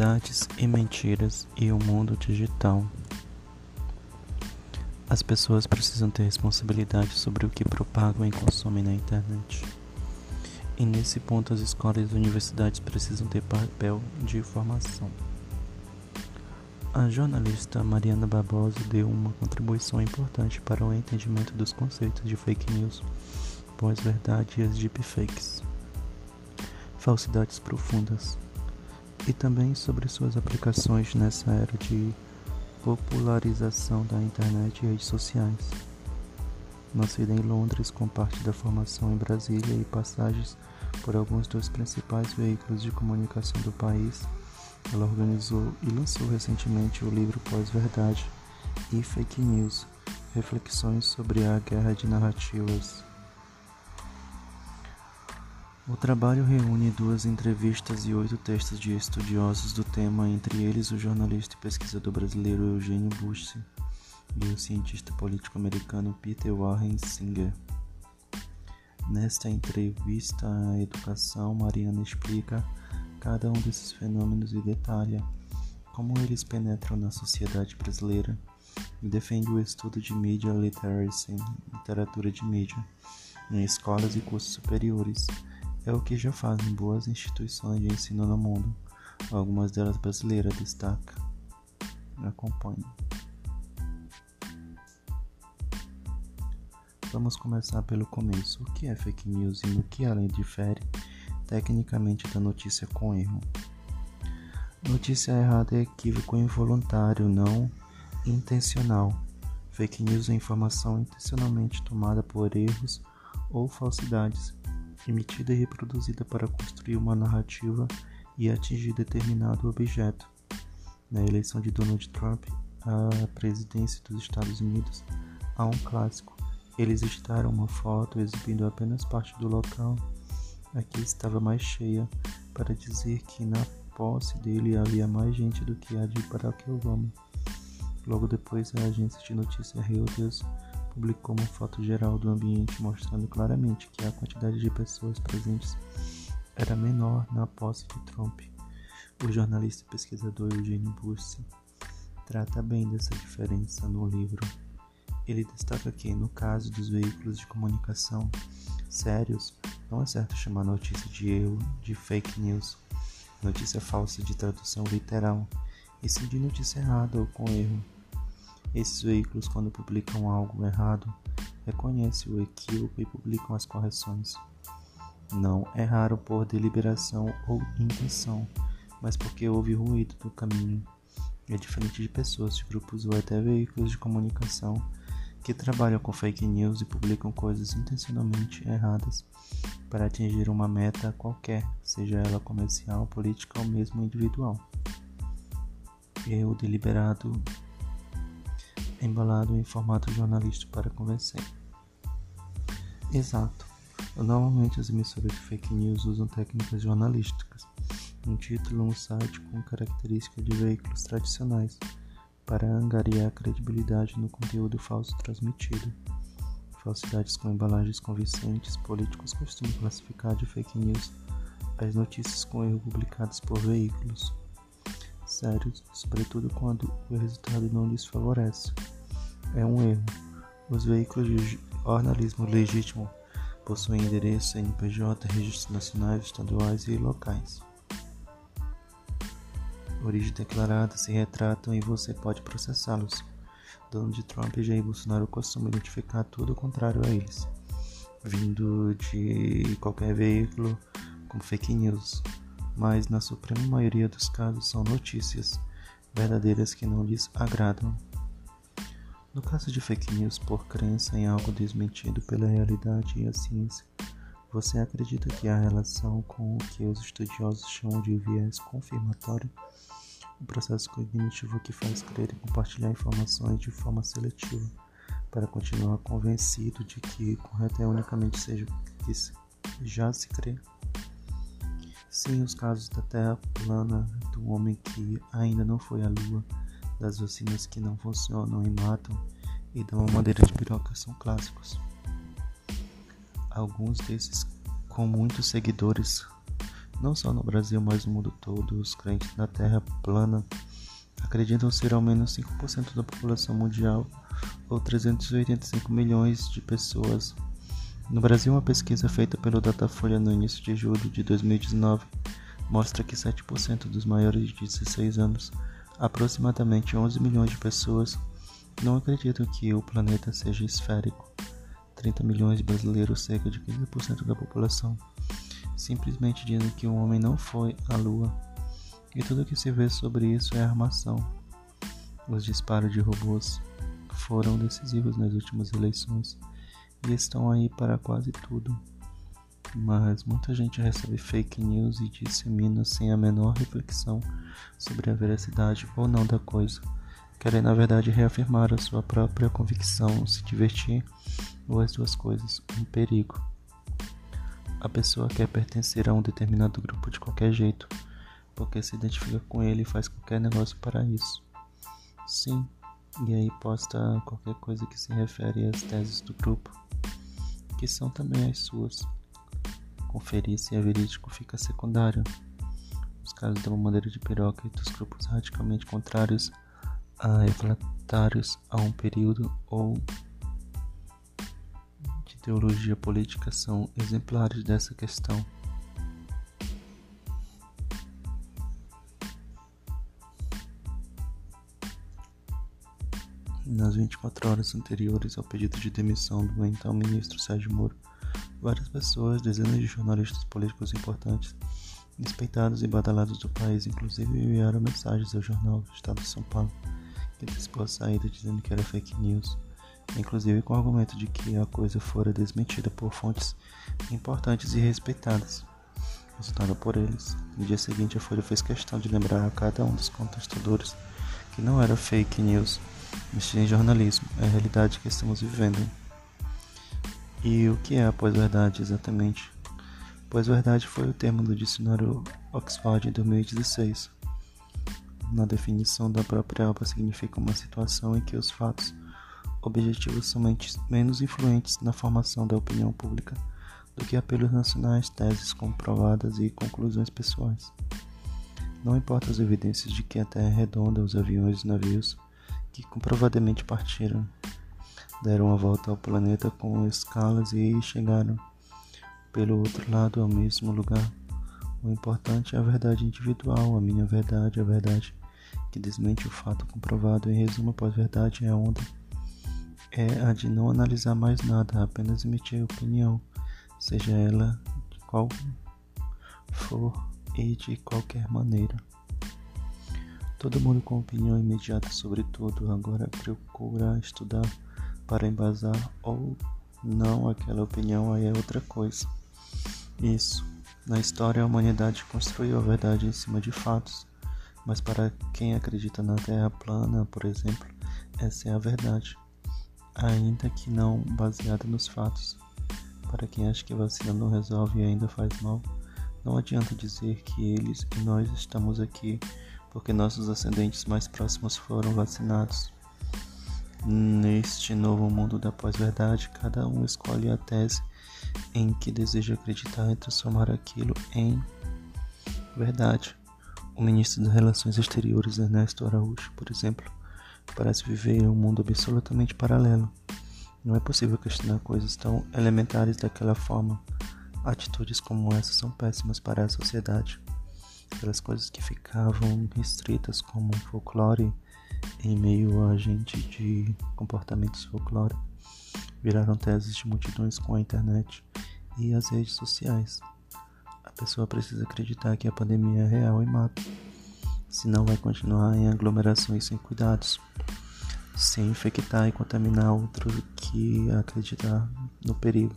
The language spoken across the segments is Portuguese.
Verdades e mentiras e o mundo digital. As pessoas precisam ter responsabilidade sobre o que propagam e consomem na internet. E nesse ponto, as escolas e universidades precisam ter papel de informação. A jornalista Mariana Barbosa deu uma contribuição importante para o entendimento dos conceitos de fake news, pós-verdade e as deepfakes, falsidades profundas e também sobre suas aplicações nessa era de popularização da internet e redes sociais. Nascida em Londres com parte da formação em Brasília e passagens por alguns dos principais veículos de comunicação do país, ela organizou e lançou recentemente o livro Pós-Verdade e Fake News Reflexões sobre a Guerra de Narrativas. O trabalho reúne duas entrevistas e oito textos de estudiosos do tema, entre eles o jornalista e pesquisador brasileiro Eugênio Bussi e o cientista político americano Peter Warren Singer. Nesta entrevista à educação, Mariana explica cada um desses fenômenos e detalha como eles penetram na sociedade brasileira e defende o estudo de Media Literacy, literatura de mídia, em escolas e cursos superiores é o que já fazem boas instituições de ensino no mundo, algumas delas brasileiras, destaca. Acompanhe. Vamos começar pelo começo. O que é fake news e no que ela difere tecnicamente da notícia com erro? Notícia errada é equívoco involuntário, não intencional. Fake news é informação intencionalmente tomada por erros ou falsidades emitida e reproduzida para construir uma narrativa e atingir determinado objeto. Na eleição de Donald Trump à presidência dos Estados Unidos, há um clássico. Eles editaram uma foto exibindo apenas parte do local. Aqui estava mais cheia, para dizer que na posse dele havia mais gente do que a de Barack Obama. Logo depois, a agência de notícia Reuters publicou uma foto geral do ambiente mostrando claramente que a quantidade de pessoas presentes era menor na posse de Trump. O jornalista e pesquisador Eugênio Bussi trata bem dessa diferença no livro. Ele destaca que, no caso dos veículos de comunicação sérios, não é certo chamar notícia de erro de fake news, notícia falsa de tradução literal, e sim de notícia errada ou com erro. Esses veículos, quando publicam algo errado, reconhecem o equívoco e publicam as correções. Não é raro por deliberação ou intenção, mas porque houve ruído no caminho. É diferente de pessoas de grupos ou até veículos de comunicação que trabalham com fake news e publicam coisas intencionalmente erradas para atingir uma meta qualquer, seja ela comercial, política ou mesmo individual. Erro deliberado embalado em formato jornalístico para convencer. Exato. Normalmente as emissoras de fake news usam técnicas jornalísticas, um título, um site com características de veículos tradicionais, para angariar credibilidade no conteúdo falso transmitido. Falsidades com embalagens convincentes, políticos costumam classificar de fake news as notícias com erro publicadas por veículos sérios, sobretudo quando o resultado não lhes favorece. É um erro. Os veículos de jornalismo legítimo possuem endereço CNPJ, registros nacionais, estaduais e locais. Origem declarada se retratam e você pode processá-los. Donald Trump e Jair Bolsonaro costumam identificar tudo o contrário a eles, vindo de qualquer veículo como fake news mas na suprema maioria dos casos são notícias verdadeiras que não lhes agradam. No caso de fake news por crença em algo desmentido pela realidade e a ciência, você acredita que há relação com o que os estudiosos chamam de viés confirmatório, um processo cognitivo que faz crer e compartilhar informações de forma seletiva, para continuar convencido de que correto é unicamente seja o que já se crê? Sim, os casos da Terra plana, do homem que ainda não foi à Lua, das vacinas que não funcionam e matam, e da madeira de piroca são clássicos. Alguns desses com muitos seguidores Não só no Brasil, mas no mundo todo, os crentes da Terra plana acreditam ser ao menos 5% da população mundial, ou 385 milhões de pessoas. No Brasil, uma pesquisa feita pelo Datafolha no início de julho de 2019 mostra que 7% dos maiores de 16 anos, aproximadamente 11 milhões de pessoas, não acreditam que o planeta seja esférico. 30 milhões de brasileiros, cerca de 15% da população, simplesmente dizem que o homem não foi à Lua. E tudo o que se vê sobre isso é armação. Os disparos de robôs foram decisivos nas últimas eleições e estão aí para quase tudo. Mas muita gente recebe fake news e dissemina sem a menor reflexão sobre a veracidade ou não da coisa. Querem, na verdade, reafirmar a sua própria convicção, se divertir ou as duas coisas, um perigo. A pessoa quer pertencer a um determinado grupo de qualquer jeito, porque se identifica com ele e faz qualquer negócio para isso. Sim, e aí posta qualquer coisa que se refere às teses do grupo, que são também as suas. Conferir se é verídico fica secundário. Os casos da mamadeira de piroca e dos grupos radicalmente contrários a refratários a um período ou teologia política são exemplares dessa questão. Nas 24 horas anteriores ao pedido de demissão do então ministro Sérgio Moro, várias pessoas, dezenas de jornalistas políticos importantes, respeitados e badalados do país, inclusive enviaram mensagens ao jornal do Estado de São Paulo, que antecipou a saída dizendo que era fake news inclusive com o argumento de que a coisa fora desmentida por fontes importantes e respeitadas, resultada por eles. No dia seguinte, a Folha fez questão de lembrar a cada um dos contestadores que não era fake news, mas sim jornalismo, é a realidade que estamos vivendo. E o que é a pós-verdade exatamente? Pós-verdade foi o termo do dicionário Oxford em 2016. Na definição da própria obra, significa uma situação em que os fatos objetivos são menos influentes na formação da opinião pública do que apelos nacionais, teses comprovadas e conclusões pessoais. Não importa as evidências de que a Terra é redonda, os aviões e navios que comprovadamente partiram, deram a volta ao planeta com escalas e chegaram pelo outro lado ao mesmo lugar. O importante é a verdade individual, a minha verdade, a verdade que desmente o fato comprovado. Em resumo, pós-verdade é a onda é a de não analisar mais nada, apenas emitir opinião, seja ela de qual for e de qualquer maneira. Todo mundo com opinião imediata sobre tudo agora procura estudar para embasar ou não aquela opinião aí é outra coisa. Isso. Na história a humanidade construiu a verdade em cima de fatos, mas para quem acredita na Terra plana, por exemplo, essa é a verdade ainda que não baseada nos fatos. Para quem acha que vacina não resolve e ainda faz mal, não adianta dizer que eles e nós estamos aqui porque nossos ascendentes mais próximos foram vacinados. Neste novo mundo da pós-verdade, cada um escolhe a tese em que deseja acreditar e transformar aquilo em verdade. O ministro das Relações Exteriores, Ernesto Araújo, por exemplo, parece viver em um mundo absolutamente paralelo. Não é possível questionar coisas tão elementares daquela forma. Atitudes como essa são péssimas para a sociedade. Aquelas coisas que ficavam restritas como folclore em meio a gente de comportamentos folclore viraram teses de multidões com a internet e as redes sociais. A pessoa precisa acreditar que a pandemia é real e mata senão vai continuar em aglomerações sem cuidados, sem infectar e contaminar outro que acreditar no perigo.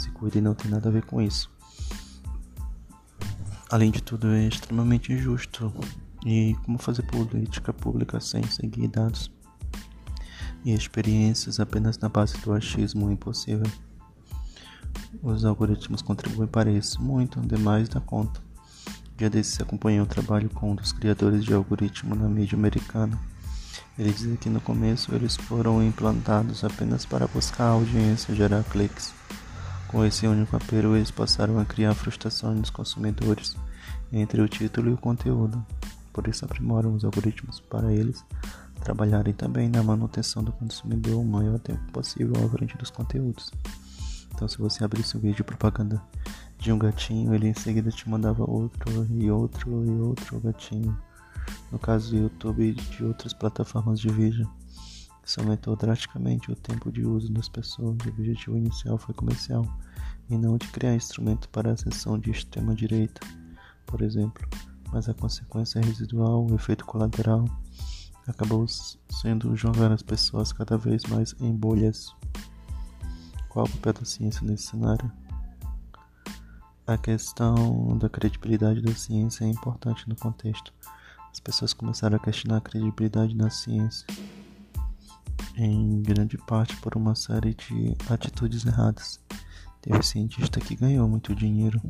Se cuida e não tem nada a ver com isso. Além de tudo, é extremamente injusto. E como fazer política pública sem seguir dados e experiências apenas na base do achismo é impossível. Os algoritmos contribuem para isso, muito demais da conta. Dia desses acompanhei trabalho com um dos criadores de algoritmo na mídia americana. Ele diz que no começo eles foram implantados apenas para buscar audiência e gerar cliques. Com esse único apelo, eles passaram a criar frustração nos consumidores entre o título e o conteúdo. Por isso, aprimoram os algoritmos para eles trabalharem também na manutenção do consumidor o maior tempo possível à frente dos conteúdos. Então, se você abrisse um vídeo de propaganda de um gatinho, ele em seguida te mandava outro e outro e outro gatinho. No caso do YouTube e de outras plataformas de vídeo. Isso aumentou drasticamente o tempo de uso das pessoas. O objetivo inicial foi comercial e não de criar instrumento para a sessão de extrema direita, por exemplo. Mas a consequência residual, o efeito colateral, acabou sendo jogar as pessoas cada vez mais em bolhas. Qual o papel da ciência nesse cenário? A questão da credibilidade da ciência é importante no contexto. As pessoas começaram a questionar a credibilidade da ciência, em grande parte por uma série de atitudes erradas. Teve cientista que ganhou muito dinheiro